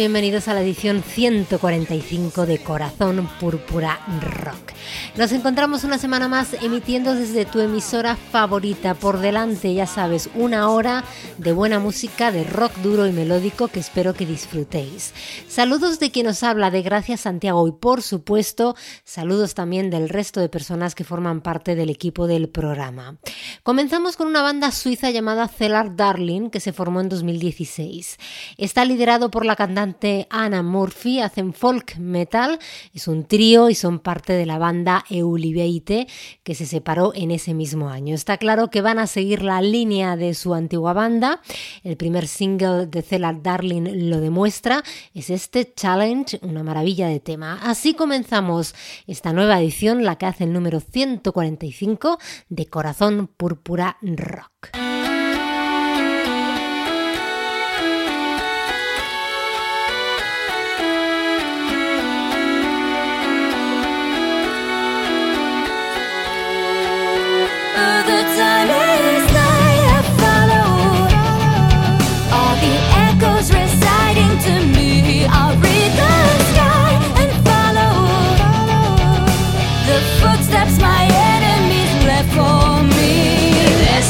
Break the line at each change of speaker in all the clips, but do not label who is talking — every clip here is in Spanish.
bienvenidos a la edición 145 de Corazón Púrpura Rock. Nos encontramos una semana más emitiendo desde tu emisora favorita. Por delante, ya sabes, una hora de buena música, de rock duro y melódico que espero que disfrutéis. Saludos de quien nos habla, de Gracias Santiago y por supuesto, saludos también del resto de personas que forman parte del equipo del programa. Comenzamos con una banda suiza llamada Cellar Darling que se formó en 2016. Está liderado por la cantante Anna Murphy, hacen folk metal, es un trío y son parte de la banda Eulibeite, que se separó en ese mismo año. Está claro que van a seguir la línea de su antigua banda. El primer single de Cellar Darling lo demuestra. Es este Challenge, una maravilla de tema. Así comenzamos esta nueva edición, la que hace el número 145 de Corazón Púrpura Rock.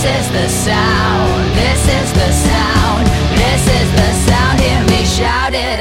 The sound, this is the sound, this is the sound. Hear me shout it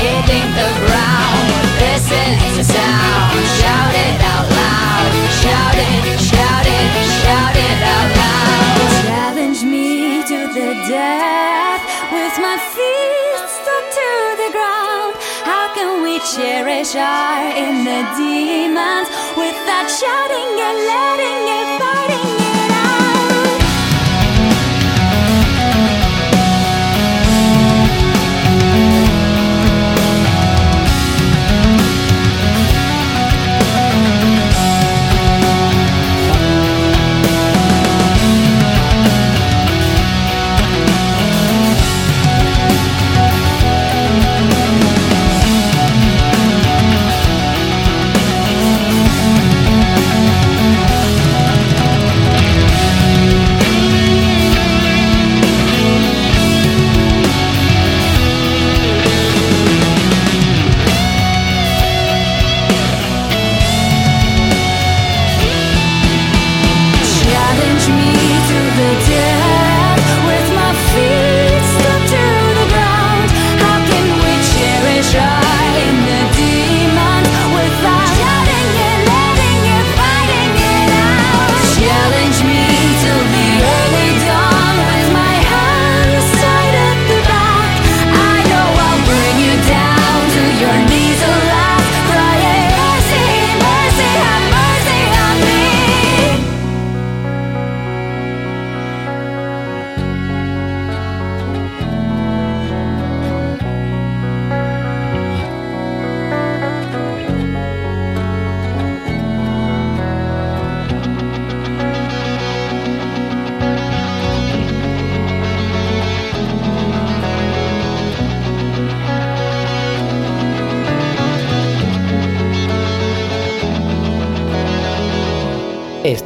hitting the ground. The sound, shout it out loud. Shout it, shout it, shout it out loud. Challenge me to the death. With my feet stuck to the ground. How can we cherish our inner demons Without shouting and letting it, fighting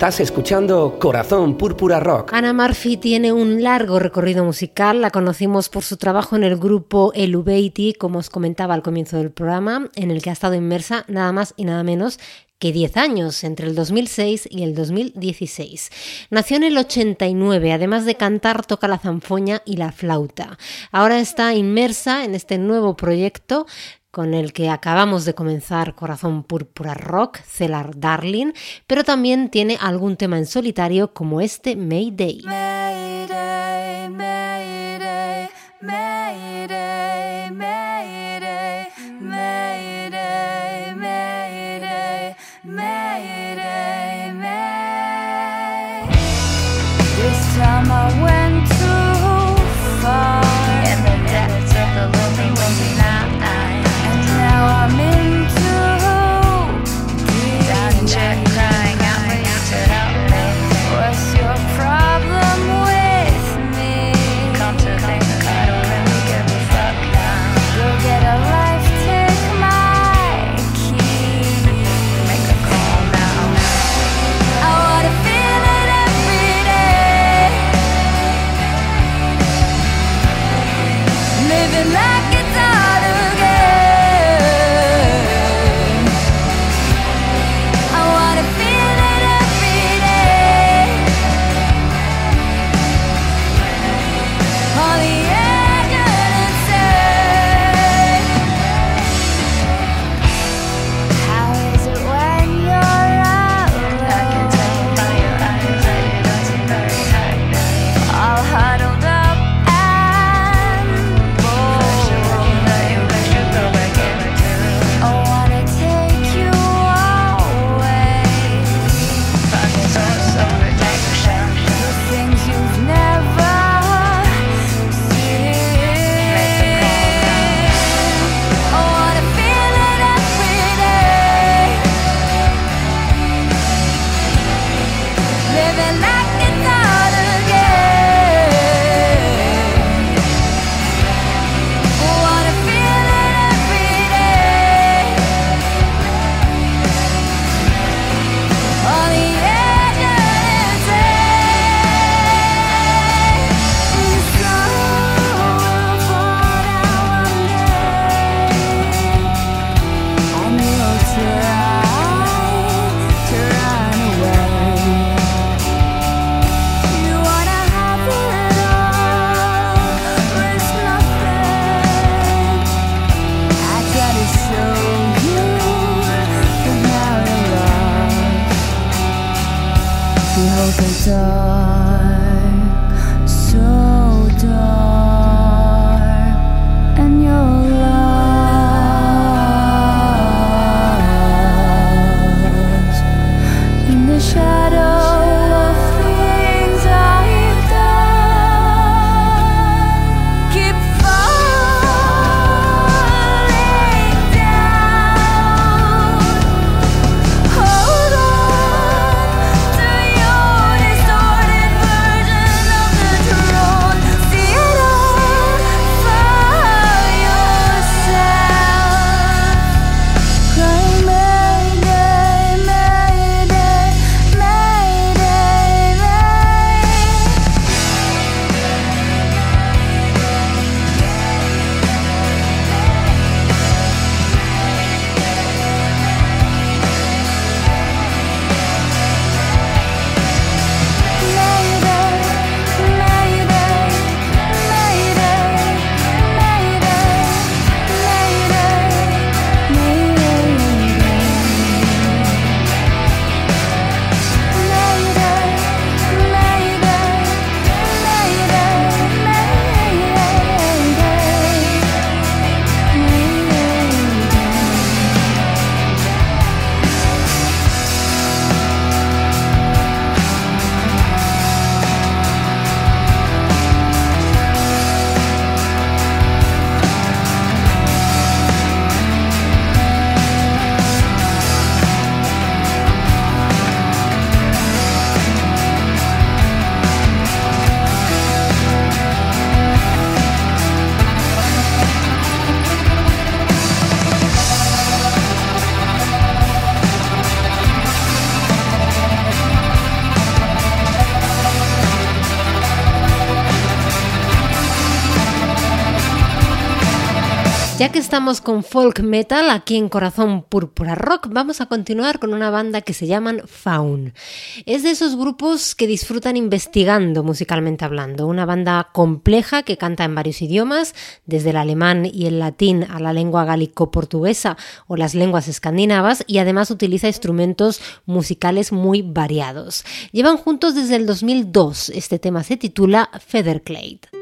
Estás escuchando Corazón Púrpura Rock.
Ana Murphy tiene un largo recorrido musical. La conocimos por su trabajo en el grupo Elubeiti, como os comentaba al comienzo del programa, en el que ha estado inmersa nada más y nada menos que 10 años, entre el 2006 y el 2016. Nació en el 89, además de cantar, toca la zanfoña y la flauta. Ahora está inmersa en este nuevo proyecto con el que acabamos de comenzar Corazón Púrpura Rock, Cellar Darling, pero también tiene algún tema en solitario como este Mayday, Mayday, Mayday, estamos con folk metal aquí en Corazón Púrpura Rock, vamos a continuar con una banda que se llaman Faun. Es de esos grupos que disfrutan investigando musicalmente hablando, una banda compleja que canta en varios idiomas, desde el alemán y el latín a la lengua gálico-portuguesa o las lenguas escandinavas y además utiliza instrumentos musicales muy variados. Llevan juntos desde el 2002, este tema se titula Featherclade.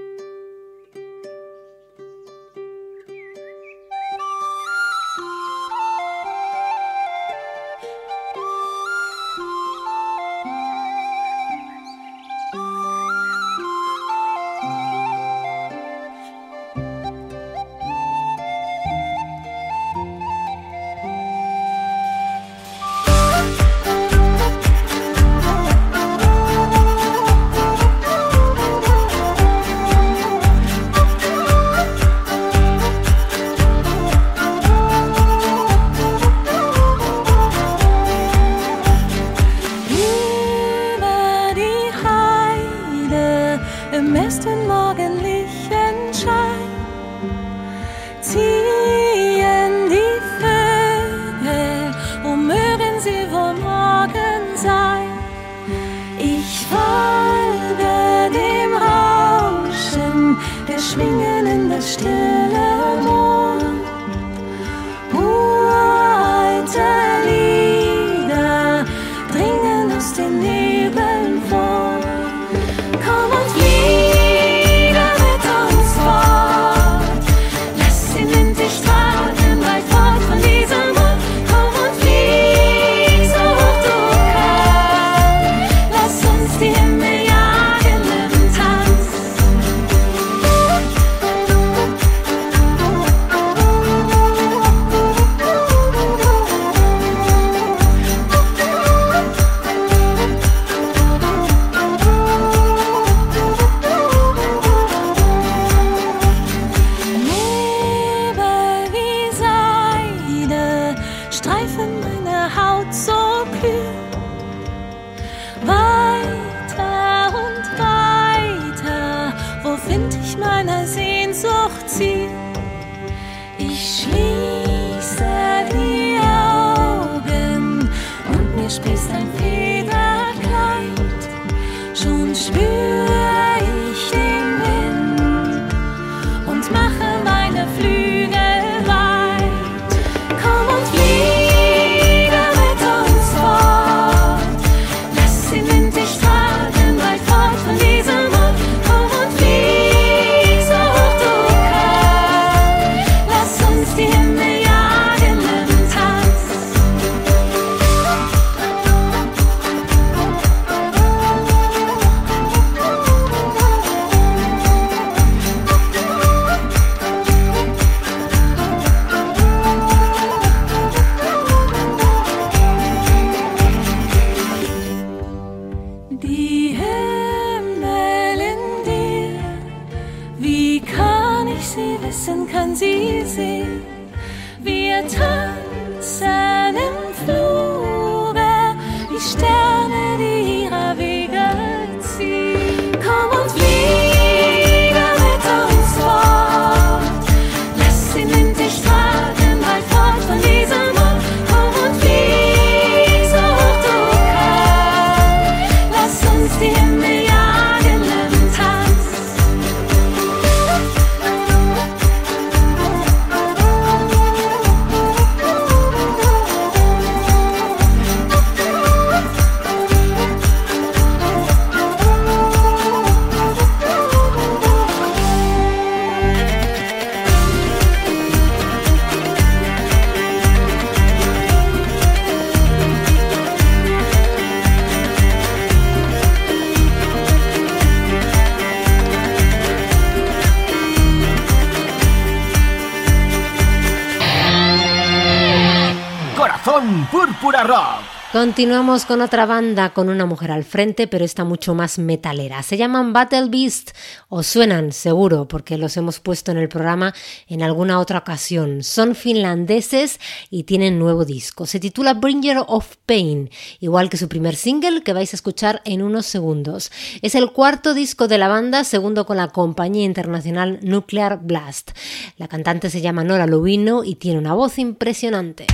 Continuamos con otra banda con una mujer al frente, pero está mucho más metalera. Se llaman Battle Beast, o suenan seguro, porque los hemos puesto en el programa en alguna otra ocasión. Son finlandeses y tienen nuevo disco. Se titula Bringer of Pain, igual que su primer single que vais a escuchar en unos segundos. Es el cuarto disco de la banda, segundo con la compañía internacional Nuclear Blast. La cantante se llama Nora Lubino y tiene una voz impresionante.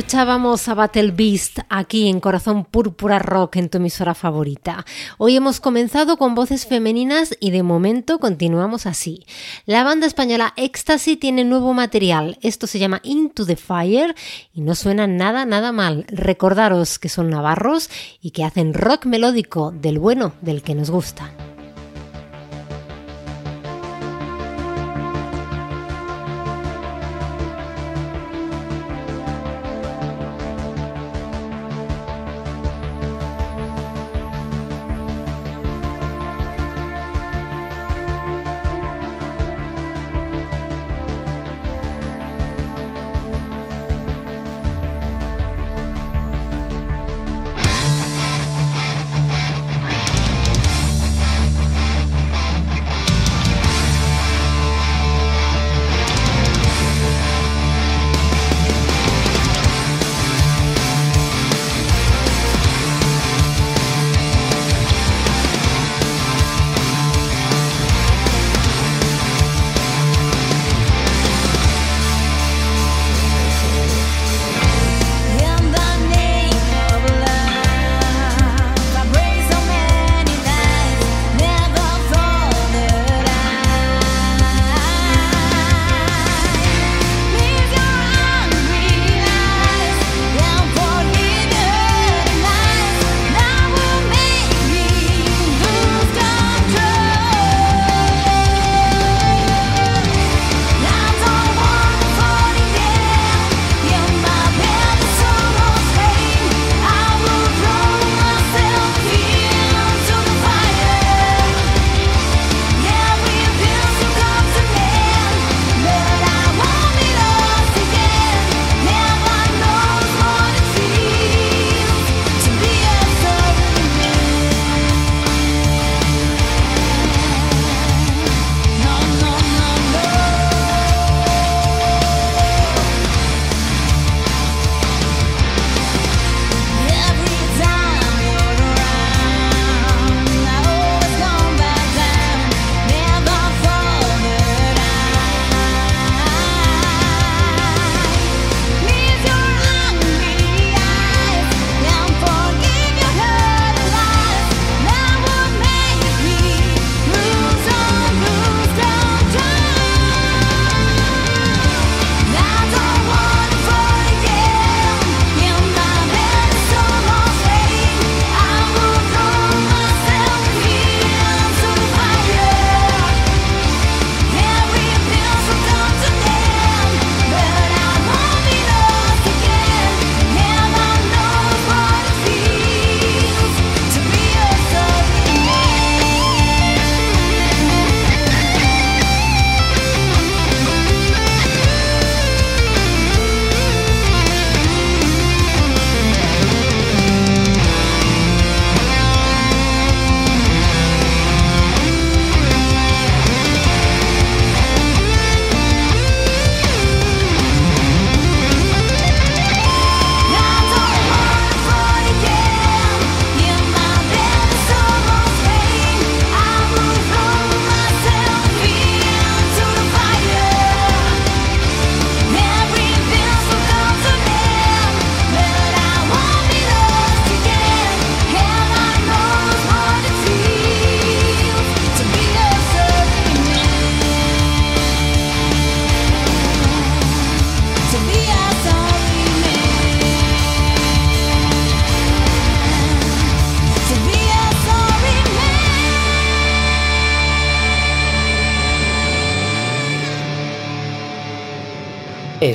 Escuchábamos a Battle Beast aquí en Corazón Púrpura Rock en tu emisora favorita. Hoy hemos comenzado con voces femeninas y de momento continuamos así. La banda española Ecstasy tiene nuevo material. Esto se llama Into the Fire y no suena nada, nada mal. Recordaros que son navarros y que hacen rock melódico del bueno, del que nos gusta.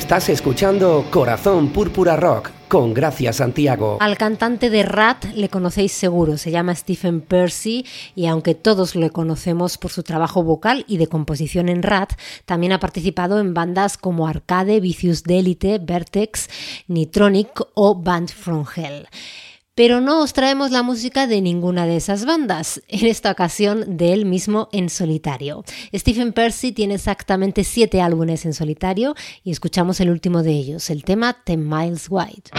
Estás escuchando Corazón Púrpura Rock con Gracia Santiago.
Al cantante de Rat le conocéis seguro, se llama Stephen Percy y aunque todos lo conocemos por su trabajo vocal y de composición en Rat, también ha participado en bandas como Arcade, Vicious Delite, Vertex, Nitronic o Band from Hell pero no os traemos la música de ninguna de esas bandas, en esta ocasión de él mismo en solitario. Stephen Percy tiene exactamente siete álbumes en solitario y escuchamos el último de ellos, el tema Ten Miles Wide.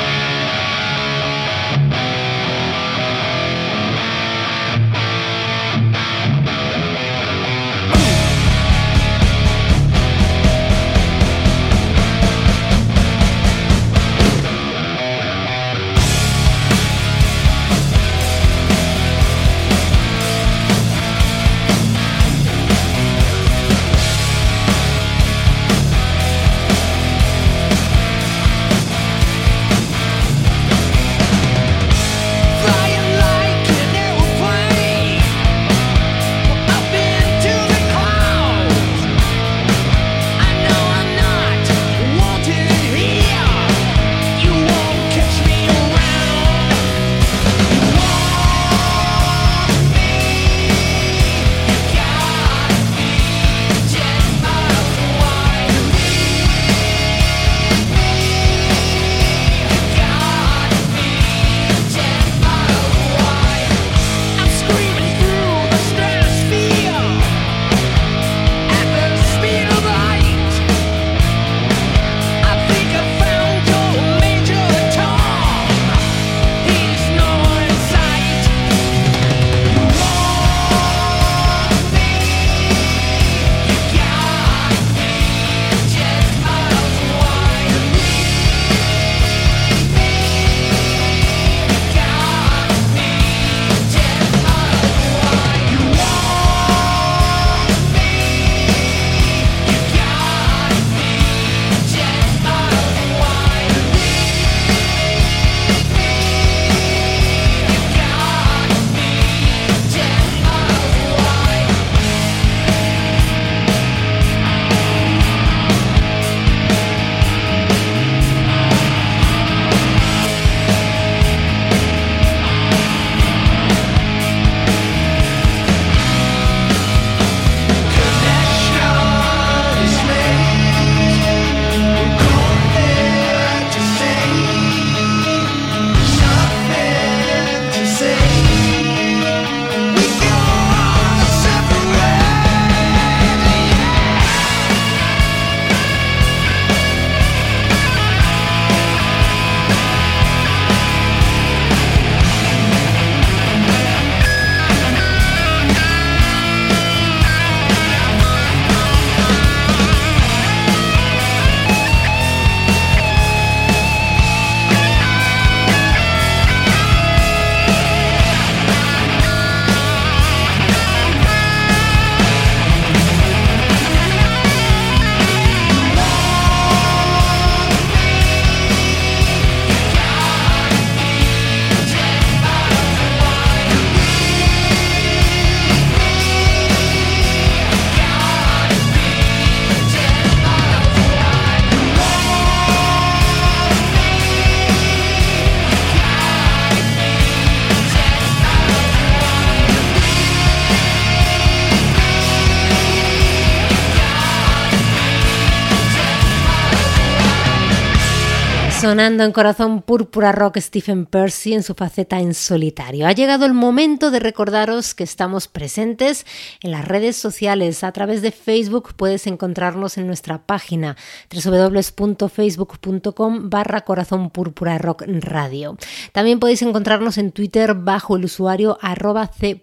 Sonando en Corazón Púrpura Rock Stephen Percy en su faceta en solitario. Ha llegado el momento de recordaros que estamos presentes en las redes sociales. A través de Facebook puedes encontrarnos en nuestra página www.facebook.com barra Corazón Púrpura Rock Radio. También podéis encontrarnos en Twitter bajo el usuario arroba C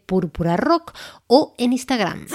Rock o en Instagram.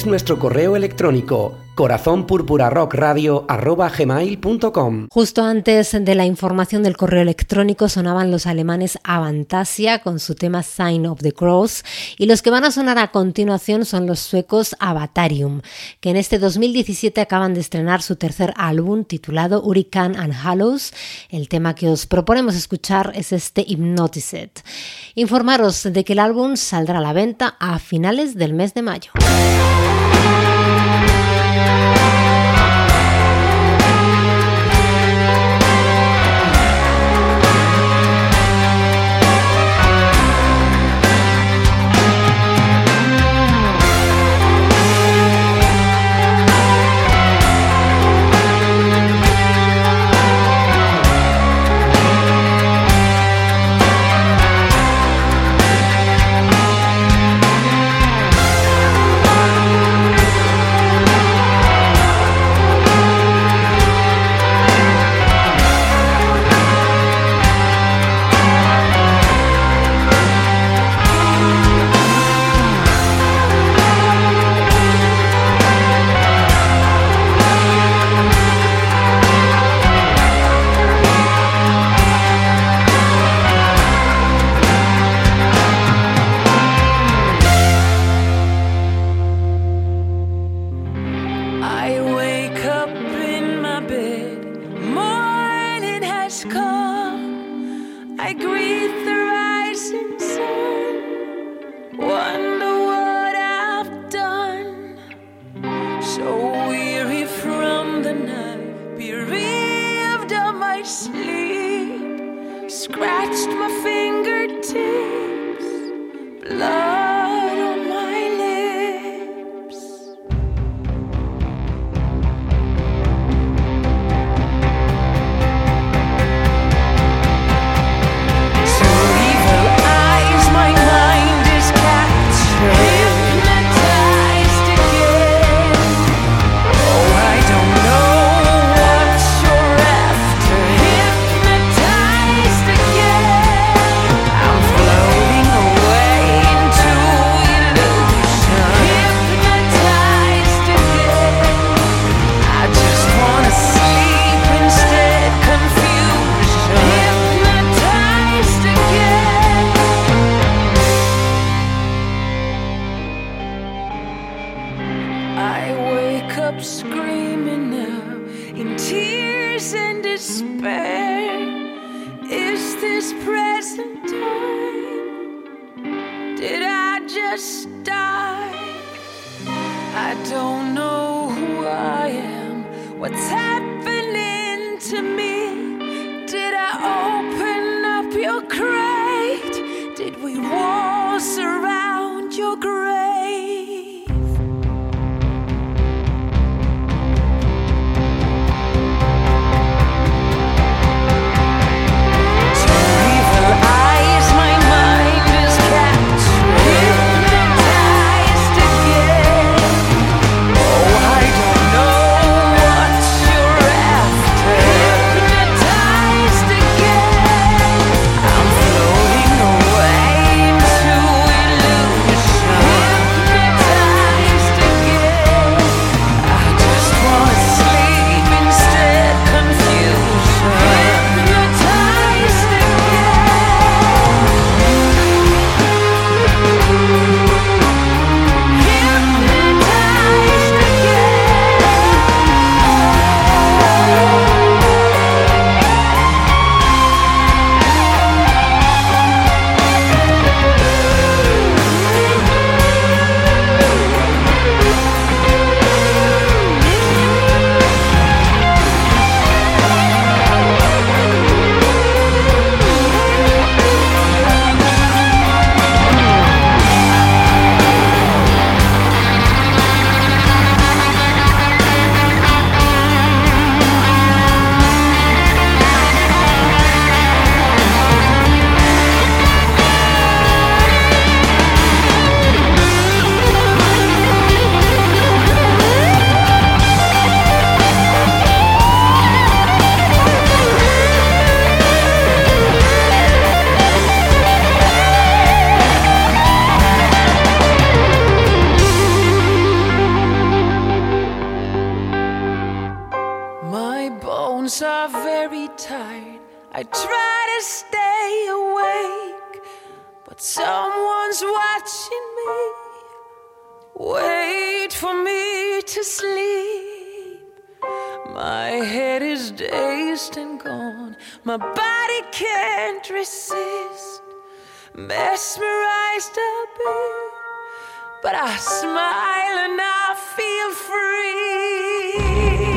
Es nuestro correo electrónico corazonpurpurarockradio.com.
Justo antes de la información del correo electrónico sonaban los alemanes Avantasia con su tema Sign of the Cross y los que van a sonar a continuación son los suecos Avatarium, que en este 2017 acaban de estrenar su tercer álbum titulado Hurricane and Hallows. El tema que os proponemos escuchar es este Hypnotized. Informaros de que el álbum saldrá a la venta a finales del mes de mayo. Yeah. What's happening to me? Did I open up your crate? Did we walk around your grave? I try to stay awake, but someone's watching me. Wait for me to sleep. My head is dazed and gone, my body can't resist. Mesmerized bit, but I smile and I feel free.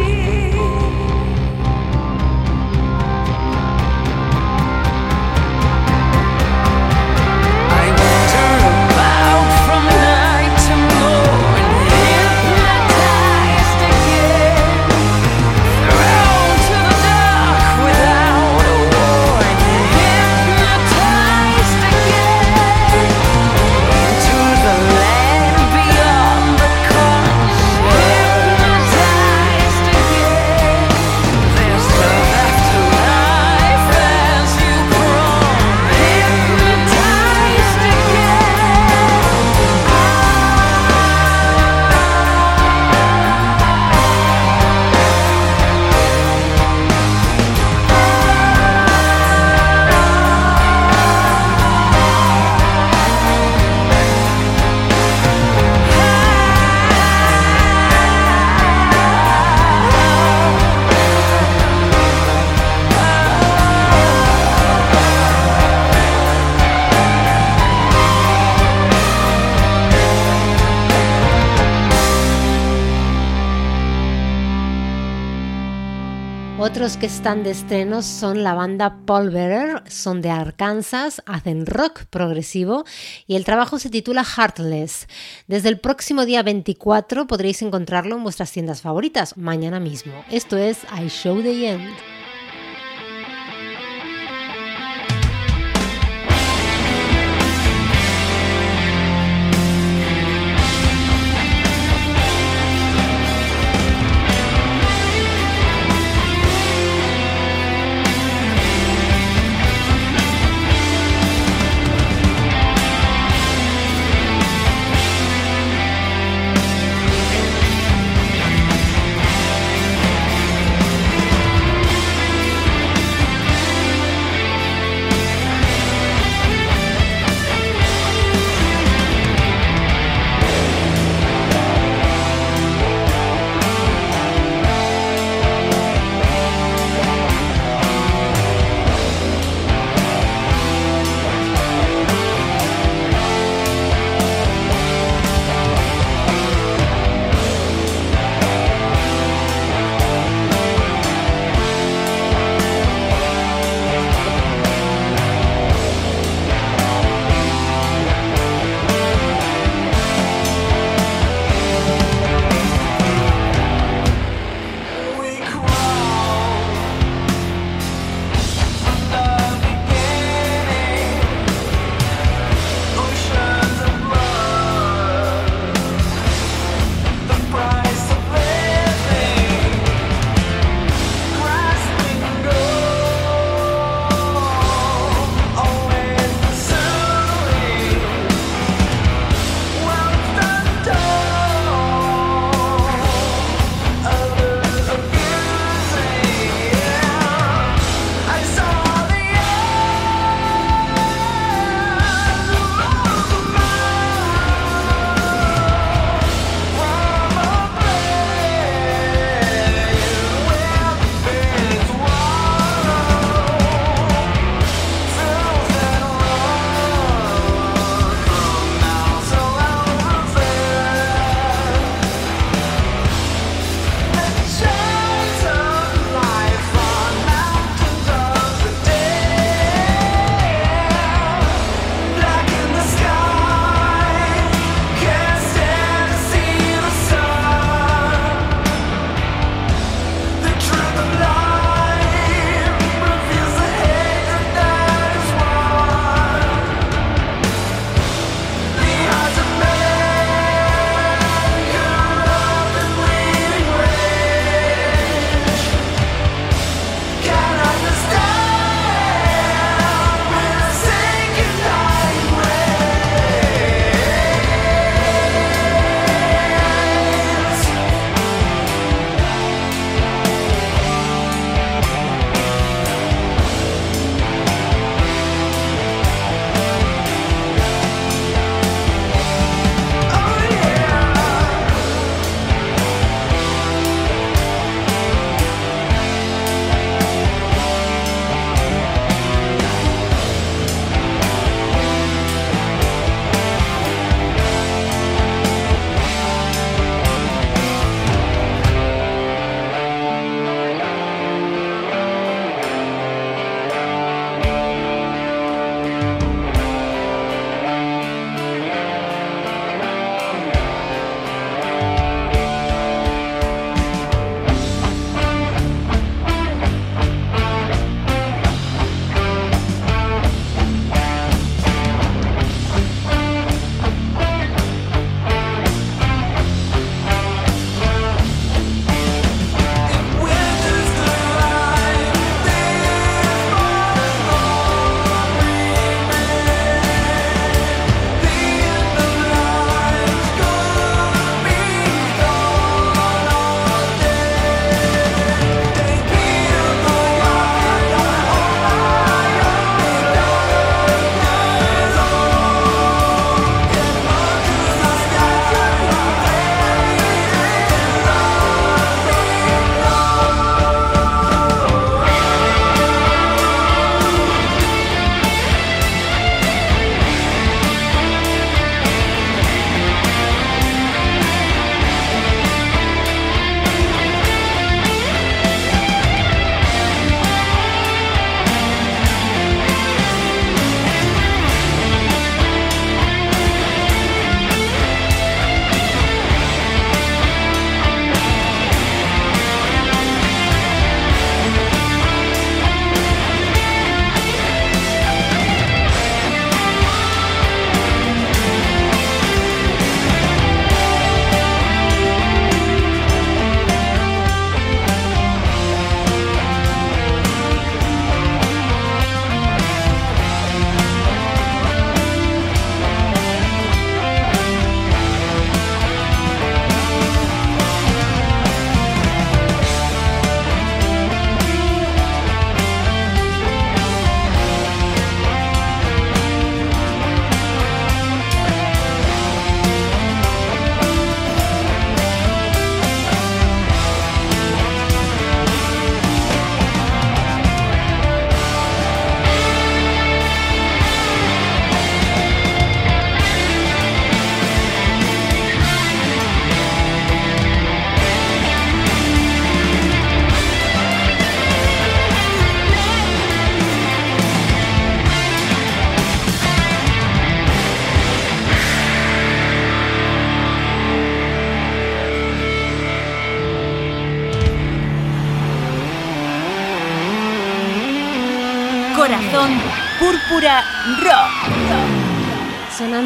Otros que están de estrenos son la banda Paul son de Arkansas, hacen rock progresivo y el trabajo se titula Heartless. Desde el próximo día 24 podréis encontrarlo en vuestras tiendas favoritas, mañana mismo. Esto es I Show the End.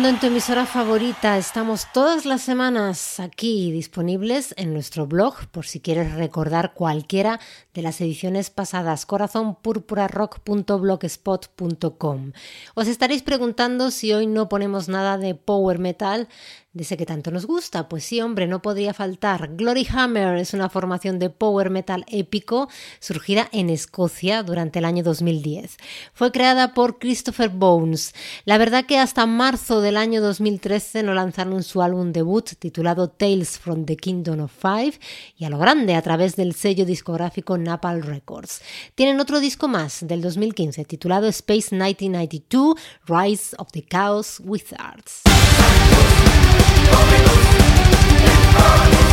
En tu emisora favorita, estamos todas las semanas aquí disponibles en nuestro blog por si quieres recordar cualquiera de las ediciones pasadas, corazonpurpurarock.blogspot.com. Os estaréis preguntando si hoy no ponemos nada de power metal ese que tanto nos gusta. Pues sí, hombre, no podría faltar. Glory Hammer es una formación de power metal épico surgida en Escocia durante el año 2010. Fue creada por Christopher Bones. La verdad que hasta marzo del año 2013 no lanzaron su álbum debut titulado Tales from the Kingdom of Five y a lo grande a través del sello discográfico Napal Records. Tienen otro disco más del 2015 titulado Space 1992 Rise of the Chaos Wizards.
Across the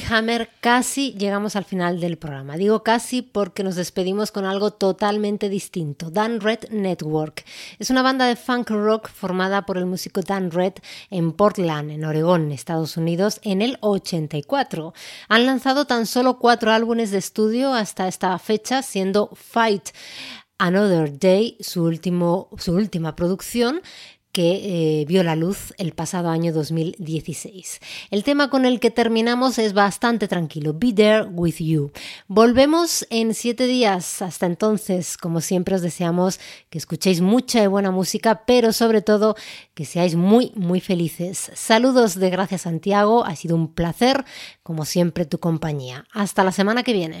Hammer casi llegamos al final del programa. Digo casi porque nos despedimos con algo totalmente distinto. Dan Red Network es una banda de funk rock formada por el músico Dan Red en Portland, en Oregón, Estados Unidos, en el 84. Han lanzado tan solo cuatro álbumes de estudio hasta esta fecha, siendo Fight Another Day su, último, su última producción que eh, vio la luz el pasado año 2016. El tema con el que terminamos es bastante tranquilo, Be There With You. Volvemos en siete días. Hasta entonces, como siempre, os deseamos que escuchéis mucha y buena música, pero sobre todo que seáis muy, muy felices. Saludos de Gracias Santiago, ha sido un placer, como siempre, tu compañía. Hasta la semana que viene.